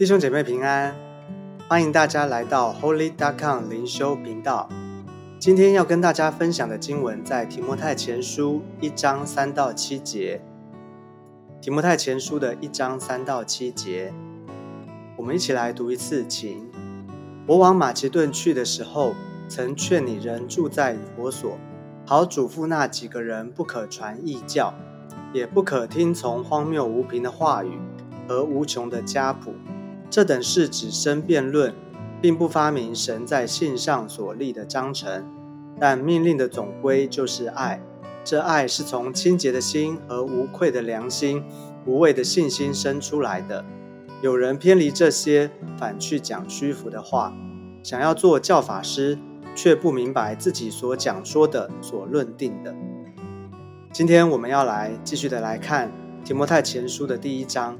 弟兄姐妹平安，欢迎大家来到 Holy d o c o m 灵修频道。今天要跟大家分享的经文在提摩太前书一章三到七节。提摩太前书的一章三到七节，我们一起来读一次，请。我往马其顿去的时候，曾劝你人住在以弗所，好嘱咐那几个人不可传异教，也不可听从荒谬无凭的话语和无穷的家谱。这等事只生辩论，并不发明神在信上所立的章程。但命令的总归就是爱。这爱是从清洁的心和无愧的良心、无畏的信心生出来的。有人偏离这些，反去讲虚浮的话，想要做教法师，却不明白自己所讲说的、所论定的。今天我们要来继续的来看提摩太前书的第一章。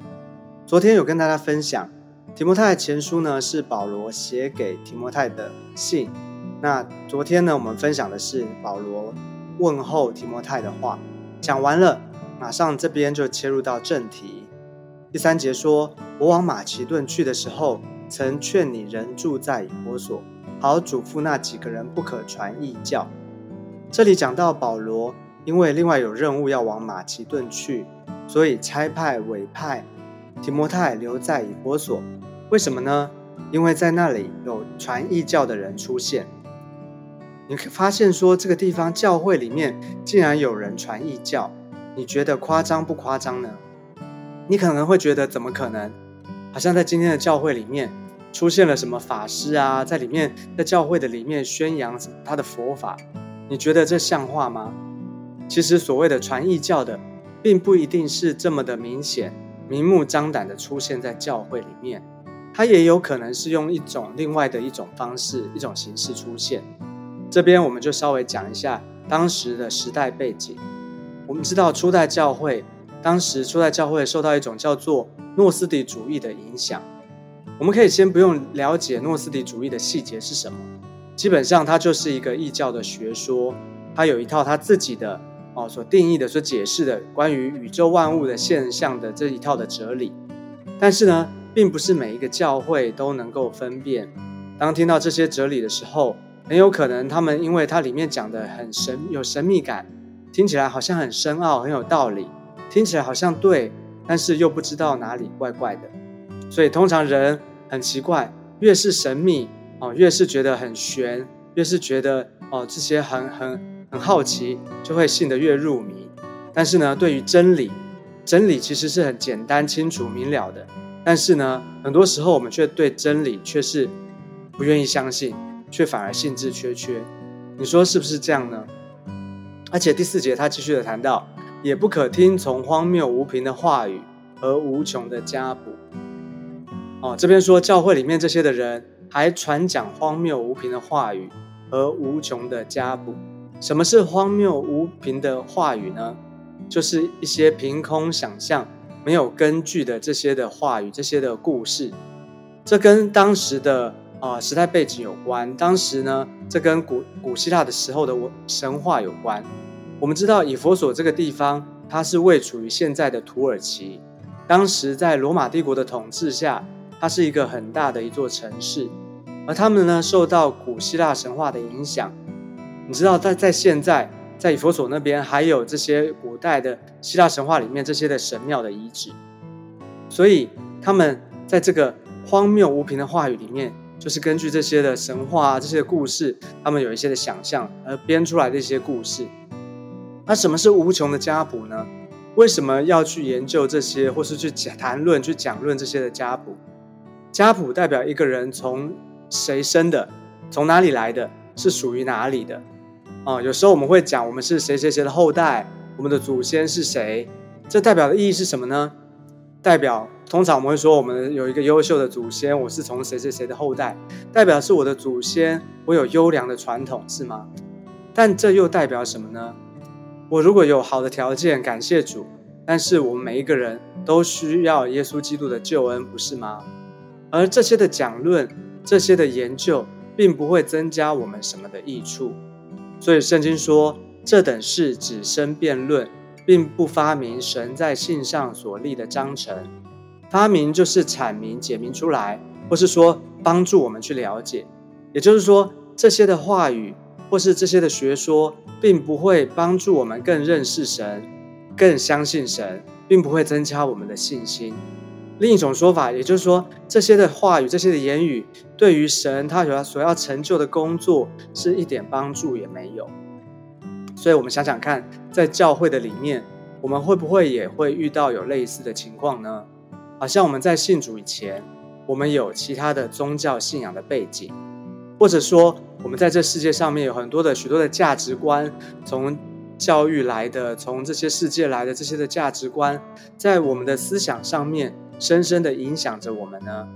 昨天有跟大家分享。提摩太前书呢是保罗写给提摩太的信。那昨天呢我们分享的是保罗问候提摩太的话，讲完了，马上这边就切入到正题。第三节说：“我往马其顿去的时候，曾劝你人住在以弗所，好嘱咐那几个人不可传异教。”这里讲到保罗因为另外有任务要往马其顿去，所以差派委派提摩太留在以弗所。为什么呢？因为在那里有传异教的人出现。你发现说这个地方教会里面竟然有人传异教，你觉得夸张不夸张呢？你可能会觉得怎么可能？好像在今天的教会里面出现了什么法师啊，在里面在教会的里面宣扬他的佛法，你觉得这像话吗？其实所谓的传异教的，并不一定是这么的明显、明目张胆的出现在教会里面。它也有可能是用一种另外的一种方式、一种形式出现。这边我们就稍微讲一下当时的时代背景。我们知道初代教会，当时初代教会受到一种叫做诺斯底主义的影响。我们可以先不用了解诺斯底主义的细节是什么，基本上它就是一个异教的学说，它有一套它自己的哦所定义的、所解释的关于宇宙万物的现象的这一套的哲理。但是呢，并不是每一个教会都能够分辨。当听到这些哲理的时候，很有可能他们因为它里面讲的很神，有神秘感，听起来好像很深奥，很有道理，听起来好像对，但是又不知道哪里怪怪的。所以通常人很奇怪，越是神秘哦，越是觉得很玄，越是觉得哦这些很很很好奇，就会信得越入迷。但是呢，对于真理，真理其实是很简单、清楚、明了的。但是呢，很多时候我们却对真理却是不愿意相信，却反而兴致缺缺。你说是不是这样呢？而且第四节他继续的谈到，也不可听从荒谬无凭的话语和无穷的家谱。哦，这边说教会里面这些的人还传讲荒谬无凭的话语和无穷的家谱。什么是荒谬无凭的话语呢？就是一些凭空想象。没有根据的这些的话语，这些的故事，这跟当时的啊时代背景有关。当时呢，这跟古古希腊的时候的神话有关。我们知道以佛所这个地方，它是位处于现在的土耳其。当时在罗马帝国的统治下，它是一个很大的一座城市。而他们呢，受到古希腊神话的影响。你知道，在在现在。在以佛所那边还有这些古代的希腊神话里面这些的神庙的遗址，所以他们在这个荒谬无凭的话语里面，就是根据这些的神话这些故事，他们有一些的想象而编出来的一些故事。那什么是无穷的家谱呢？为什么要去研究这些，或是去谈论、去讲论这些的家谱？家谱代表一个人从谁生的，从哪里来的，是属于哪里的。啊，有时候我们会讲我们是谁谁谁的后代，我们的祖先是谁？这代表的意义是什么呢？代表通常我们会说我们有一个优秀的祖先，我是从谁谁谁的后代，代表是我的祖先，我有优良的传统，是吗？但这又代表什么呢？我如果有好的条件，感谢主，但是我们每一个人都需要耶稣基督的救恩，不是吗？而这些的讲论，这些的研究，并不会增加我们什么的益处。所以圣经说，这等事只生辩论，并不发明神在信上所立的章程。发明就是阐明、解明出来，或是说帮助我们去了解。也就是说，这些的话语或是这些的学说，并不会帮助我们更认识神、更相信神，并不会增加我们的信心。另一种说法，也就是说，这些的话语、这些的言语，对于神他所要所要成就的工作，是一点帮助也没有。所以，我们想想看，在教会的里面，我们会不会也会遇到有类似的情况呢？好像我们在信主以前，我们有其他的宗教信仰的背景，或者说，我们在这世界上面有很多的许多的价值观，从教育来的，从这些世界来的这些的价值观，在我们的思想上面。深深的影响着我们呢。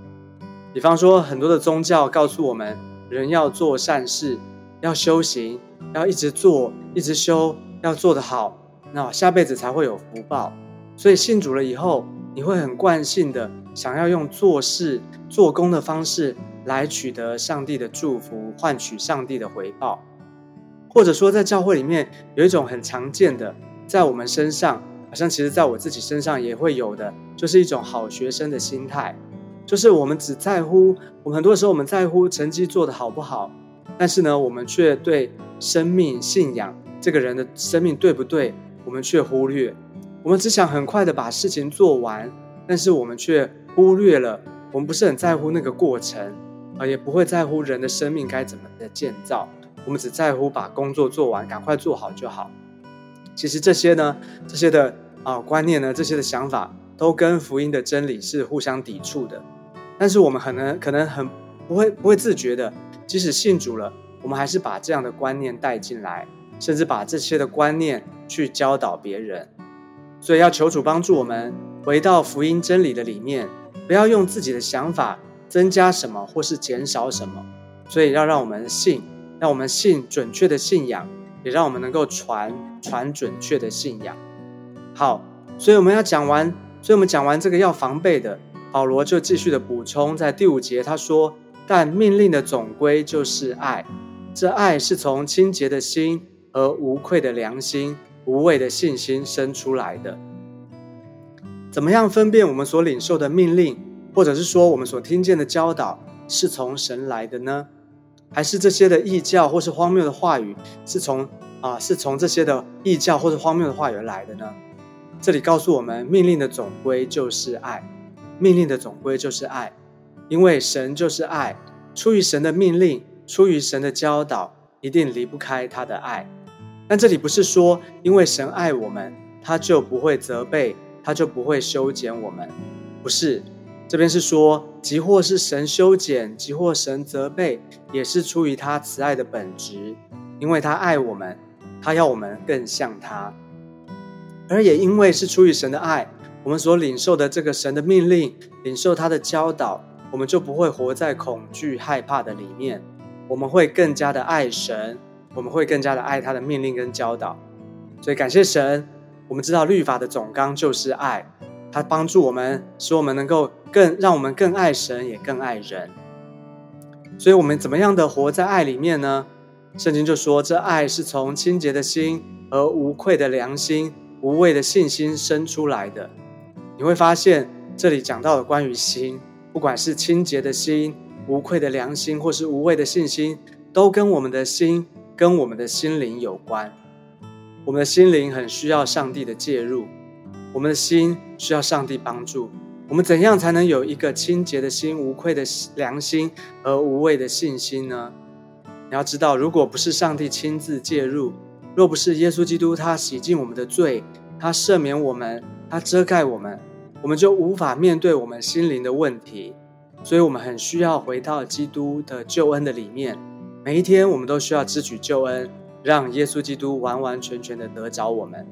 比方说，很多的宗教告诉我们，人要做善事，要修行，要一直做，一直修，要做得好，那下辈子才会有福报。所以信主了以后，你会很惯性的想要用做事、做工的方式来取得上帝的祝福，换取上帝的回报。或者说，在教会里面有一种很常见的，在我们身上。好像其实，在我自己身上也会有的，就是一种好学生的心态，就是我们只在乎，我们很多时候我们在乎成绩做得好不好，但是呢，我们却对生命信仰这个人的生命对不对，我们却忽略，我们只想很快的把事情做完，但是我们却忽略了，我们不是很在乎那个过程，啊，也不会在乎人的生命该怎么的建造，我们只在乎把工作做完，赶快做好就好。其实这些呢，这些的。啊，观念呢，这些的想法都跟福音的真理是互相抵触的。但是我们可能可能很不会不会自觉的，即使信主了，我们还是把这样的观念带进来，甚至把这些的观念去教导别人。所以要求主帮助我们回到福音真理的里面，不要用自己的想法增加什么或是减少什么。所以要让我们信，让我们信准确的信仰，也让我们能够传传准确的信仰。好，所以我们要讲完，所以我们讲完这个要防备的，保罗就继续的补充，在第五节他说：“但命令的总归就是爱，这爱是从清洁的心和无愧的良心、无畏的信心生出来的。怎么样分辨我们所领受的命令，或者是说我们所听见的教导是从神来的呢？还是这些的异教或是荒谬的话语是从啊是从这些的异教或是荒谬的话语来的呢？”这里告诉我们，命令的总归就是爱。命令的总归就是爱，因为神就是爱。出于神的命令，出于神的教导，一定离不开他的爱。但这里不是说，因为神爱我们，他就不会责备，他就不会修剪我们。不是，这边是说，即或是神修剪，即或神责备，也是出于他慈爱的本质，因为他爱我们，他要我们更像他。而也因为是出于神的爱，我们所领受的这个神的命令，领受他的教导，我们就不会活在恐惧害怕的里面。我们会更加的爱神，我们会更加的爱他的命令跟教导。所以感谢神，我们知道律法的总纲就是爱，它帮助我们，使我们能够更让我们更爱神，也更爱人。所以，我们怎么样的活在爱里面呢？圣经就说，这爱是从清洁的心和无愧的良心。无畏的信心生出来的，你会发现这里讲到的关于心，不管是清洁的心、无愧的良心，或是无畏的信心，都跟我们的心、跟我们的心灵有关。我们的心灵很需要上帝的介入，我们的心需要上帝帮助。我们怎样才能有一个清洁的心、无愧的良心和无畏的信心呢？你要知道，如果不是上帝亲自介入，若不是耶稣基督，他洗净我们的罪，他赦免我们，他遮盖我们，我们就无法面对我们心灵的问题。所以，我们很需要回到基督的救恩的里面。每一天，我们都需要支取救恩，让耶稣基督完完全全的得着我们。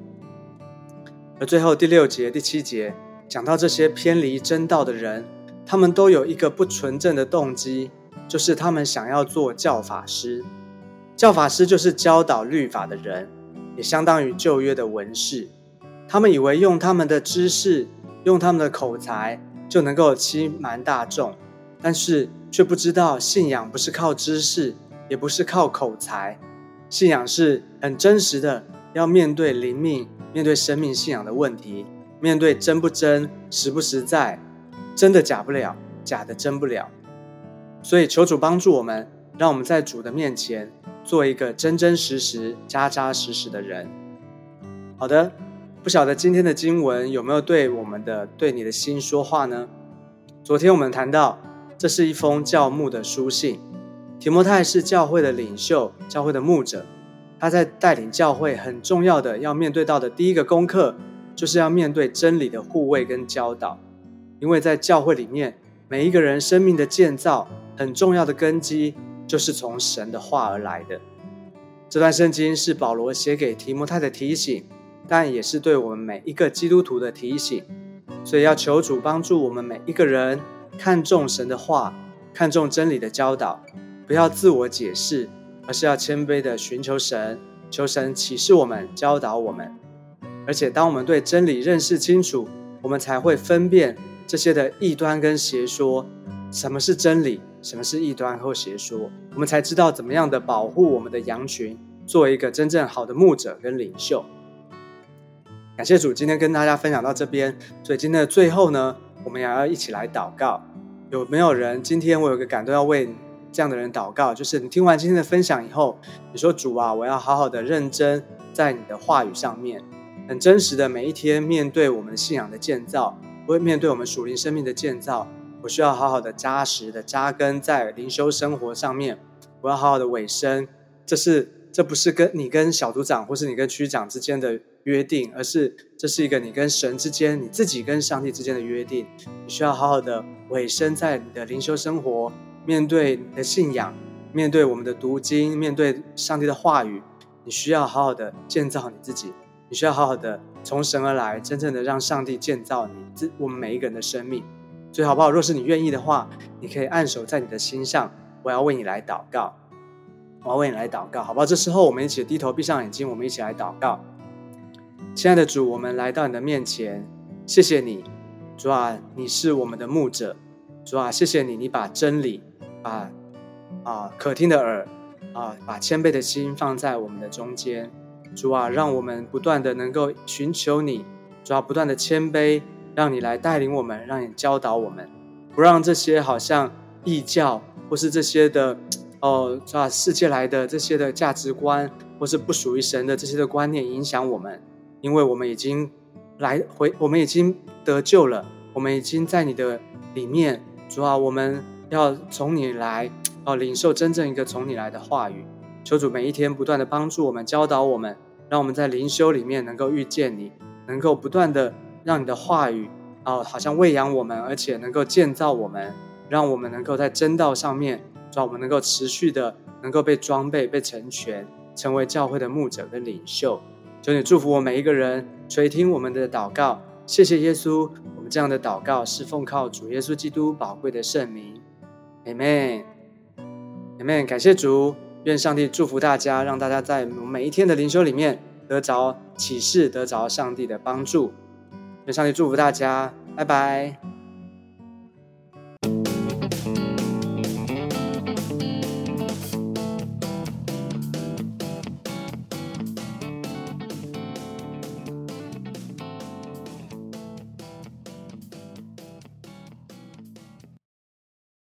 而最后第六节、第七节讲到这些偏离真道的人，他们都有一个不纯正的动机，就是他们想要做教法师。教法师就是教导律法的人，也相当于旧约的文士。他们以为用他们的知识、用他们的口才就能够欺瞒大众，但是却不知道信仰不是靠知识，也不是靠口才。信仰是很真实的，要面对灵命、面对生命信仰的问题，面对真不真、实不实在，真的假不了，假的真不了。所以求主帮助我们，让我们在主的面前做一个真真实实、扎扎实实的人。好的，不晓得今天的经文有没有对我们的、对你的心说话呢？昨天我们谈到，这是一封教牧的书信。提摩太是教会的领袖，教会的牧者，他在带领教会很重要的要面对到的第一个功课，就是要面对真理的护卫跟教导。因为在教会里面，每一个人生命的建造很重要的根基，就是从神的话而来的。这段圣经是保罗写给提摩太的提醒，但也是对我们每一个基督徒的提醒。所以要求主帮助我们每一个人看重神的话，看重真理的教导。不要自我解释，而是要谦卑的寻求神，求神启示我们，教导我们。而且，当我们对真理认识清楚，我们才会分辨这些的异端跟邪说。什么是真理？什么是异端或邪说？我们才知道怎么样的保护我们的羊群，做一个真正好的牧者跟领袖。感谢主，今天跟大家分享到这边。所以今天的最后呢，我们也要一起来祷告。有没有人？今天我有个感动要为。这样的人祷告，就是你听完今天的分享以后，你说主啊，我要好好的认真在你的话语上面，很真实的每一天面对我们信仰的建造，会面对我们属灵生命的建造，我需要好好的扎实的扎根在灵修生活上面，我要好好的委身。这是这不是跟你跟小组长或是你跟区长之间的约定，而是这是一个你跟神之间，你自己跟上帝之间的约定。你需要好好的委身在你的灵修生活。面对你的信仰，面对我们的读经，面对上帝的话语，你需要好好的建造你自己。你需要好好的从神而来，真正的让上帝建造你，这我们每一个人的生命。所以好不好？若是你愿意的话，你可以按手在你的心上。我要为你来祷告，我要为你来祷告，好不好？这时候我们一起低头闭上眼睛，我们一起来祷告。亲爱的主，我们来到你的面前，谢谢你，主啊，你是我们的牧者，主啊，谢谢你，你把真理。把啊可听的耳啊，把谦卑的心放在我们的中间，主啊，让我们不断的能够寻求你，主啊，不断的谦卑，让你来带领我们，让你教导我们，不让这些好像异教或是这些的哦，主啊，世界来的这些的价值观，或是不属于神的这些的观念影响我们，因为我们已经来回，我们已经得救了，我们已经在你的里面，主啊，我们。要从你来，哦，领受真正一个从你来的话语。求主每一天不断的帮助我们，教导我们，让我们在灵修里面能够遇见你，能够不断的让你的话语，哦，好像喂养我们，而且能够建造我们，让我们能够在真道上面，让我们能够持续的能够被装备、被成全，成为教会的牧者跟领袖。求你祝福我每一个人，垂听我们的祷告。谢谢耶稣，我们这样的祷告是奉靠主耶稣基督宝贵的圣名。Amen，Amen，感谢主，愿上帝祝福大家，让大家在每一天的灵修里面得着启示，得着上帝的帮助。愿上帝祝福大家，拜拜。